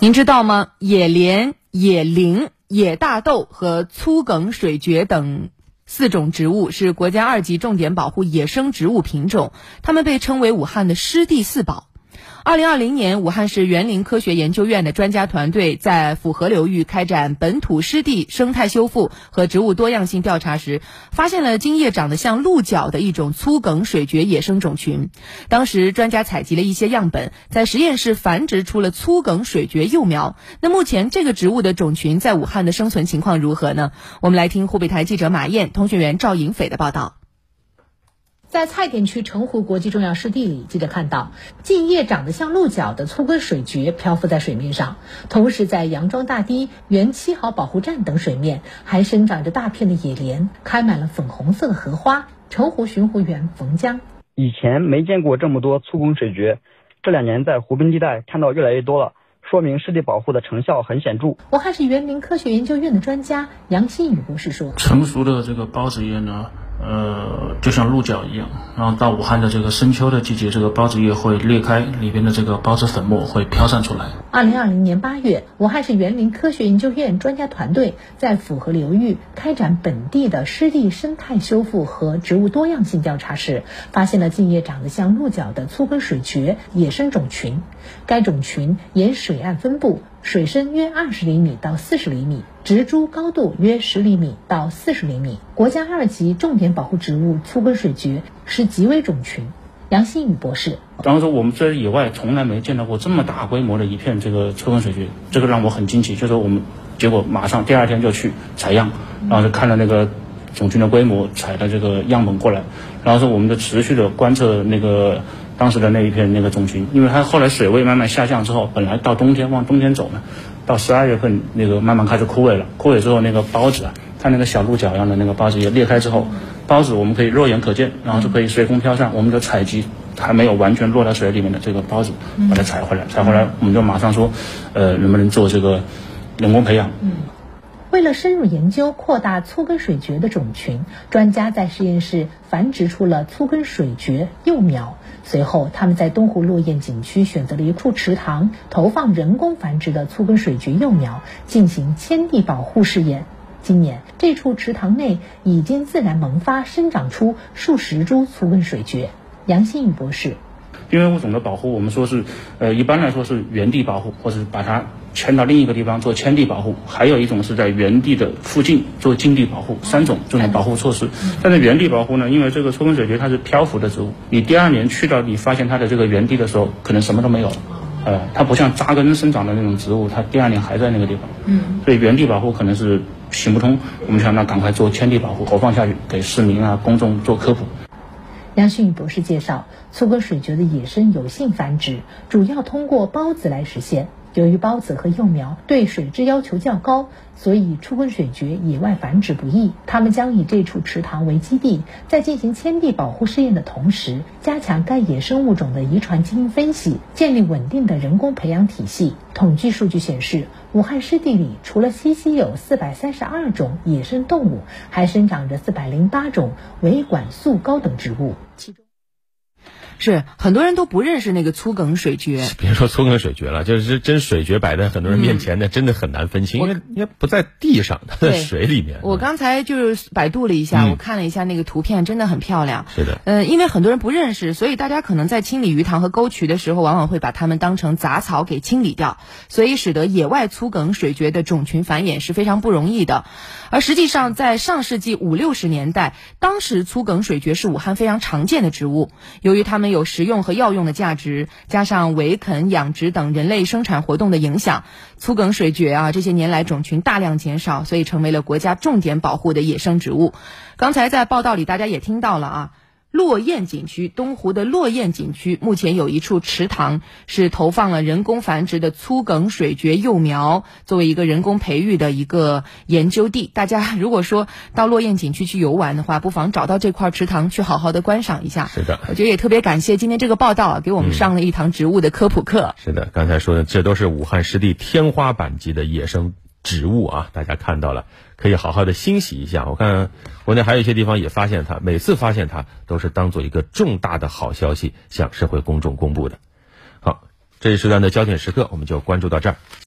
您知道吗？野莲、野菱、野大豆和粗梗水蕨等四种植物是国家二级重点保护野生植物品种，它们被称为武汉的湿地四宝。二零二零年，武汉市园林科学研究院的专家团队在抚河流域开展本土湿地生态修复和植物多样性调查时，发现了茎叶长得像鹿角的一种粗梗水蕨野生种群。当时，专家采集了一些样本，在实验室繁殖出了粗梗水蕨幼苗。那目前，这个植物的种群在武汉的生存情况如何呢？我们来听湖北台记者马燕、通讯员赵颖斐的报道。在蔡甸区澄湖国际重要湿地里，记者看到茎叶长得像鹿角的粗根水蕨漂浮在水面上。同时，在杨庄大堤、原七号保护站等水面，还生长着大片的野莲，开满了粉红色的荷花。澄湖巡湖员冯江：以前没见过这么多粗根水蕨，这两年在湖滨地带看到越来越多了，说明湿地保护的成效很显著。武汉市园林科学研究院的专家杨新宇博士说：成熟的这个孢子叶呢？呃，就像鹿角一样，然后到武汉的这个深秋的季节，这个孢子叶会裂开，里边的这个孢子粉末会飘散出来。二零二零年八月，武汉市园林科学研究院专家团队在抚河流域开展本地的湿地生态修复和植物多样性调查时，发现了茎叶长得像鹿角的粗根水蕨野生种群。该种群沿水岸分布。水深约二十厘米到四十厘米，植株高度约十厘米到四十厘米。国家二级重点保护植物粗根水蕨是极危种群。杨新宇博士，然后说我们在野外从来没见到过这么大规模的一片这个粗根水蕨，这个让我很惊奇。就是我们结果马上第二天就去采样，然后就看了那个种群的规模，采的这个样本过来，然后说我们就持续的观测那个。当时的那一片那个种群，因为它后来水位慢慢下降之后，本来到冬天往冬天走呢，到十二月份那个慢慢开始枯萎了。枯萎之后，那个孢子啊，它那个小鹿角一样的那个孢子也裂开之后，孢子我们可以肉眼可见，然后就可以随风飘散。我们就采集还没有完全落到水里面的这个孢子，把它采回来，采回来我们就马上说，呃，能不能做这个人工培养？嗯。为了深入研究扩大粗根水蕨的种群，专家在实验室繁殖出了粗根水蕨幼苗。随后，他们在东湖落雁景区选择了一处池塘，投放人工繁殖的粗根水蕨幼苗，进行迁地保护试验。今年，这处池塘内已经自然萌发生长出数十株粗根水蕨。杨新宇博士。濒危物种的保护，我们说是，呃，一般来说是原地保护，或者是把它迁到另一个地方做迁地保护；还有一种是在原地的附近做近地保护，三种这种保护措施。但是原地保护呢，因为这个粗根水蕨它是漂浮的植物，你第二年去到你发现它的这个原地的时候，可能什么都没有了，呃，它不像扎根生长的那种植物，它第二年还在那个地方。嗯。所以原地保护可能是行不通，我们想那赶快做迁地保护，投放下去给市民啊公众做科普。杨旭宇博士介绍，粗根水蕨的野生有性繁殖主要通过孢子来实现。由于孢子和幼苗对水质要求较高，所以出根水蕨野外繁殖不易。他们将以这处池塘为基地，在进行迁地保护试验的同时，加强该野生物种的遗传基因分析，建立稳定的人工培养体系。统计数据显示，武汉湿地里除了栖息有四百三十二种野生动物，还生长着四百零八种维管束高等植物，是很多人都不认识那个粗梗水蕨，别说粗梗水蕨了，就是真水蕨摆在很多人面前，那真的很难分清，因为因为不在地上，它在水里面。我刚才就是百度了一下，我看了一下那个图片，真的很漂亮。是的，嗯，因为很多人不认识，所以大家可能在清理鱼塘和沟渠的时候，往往会把它们当成杂草给清理掉，所以使得野外粗梗水蕨的种群繁衍是非常不容易的。而实际上，在上世纪五六十年代，当时粗梗水蕨是武汉非常常见的植物，由于它们。有食用和药用的价值，加上围垦、养殖等人类生产活动的影响，粗梗水蕨啊这些年来种群大量减少，所以成为了国家重点保护的野生植物。刚才在报道里大家也听到了啊。落雁景区东湖的落雁景区目前有一处池塘，是投放了人工繁殖的粗梗水蕨幼苗，作为一个人工培育的一个研究地。大家如果说到落雁景区去游玩的话，不妨找到这块池塘去好好的观赏一下。是的，我觉得也特别感谢今天这个报道啊，给我们上了一堂植物的科普课。是的，刚才说的这都是武汉湿地天花板级的野生。植物啊，大家看到了，可以好好的欣喜一下。我看国内还有一些地方也发现它，每次发现它都是当做一个重大的好消息向社会公众公布的。好，这一时段的焦点时刻，我们就关注到这儿。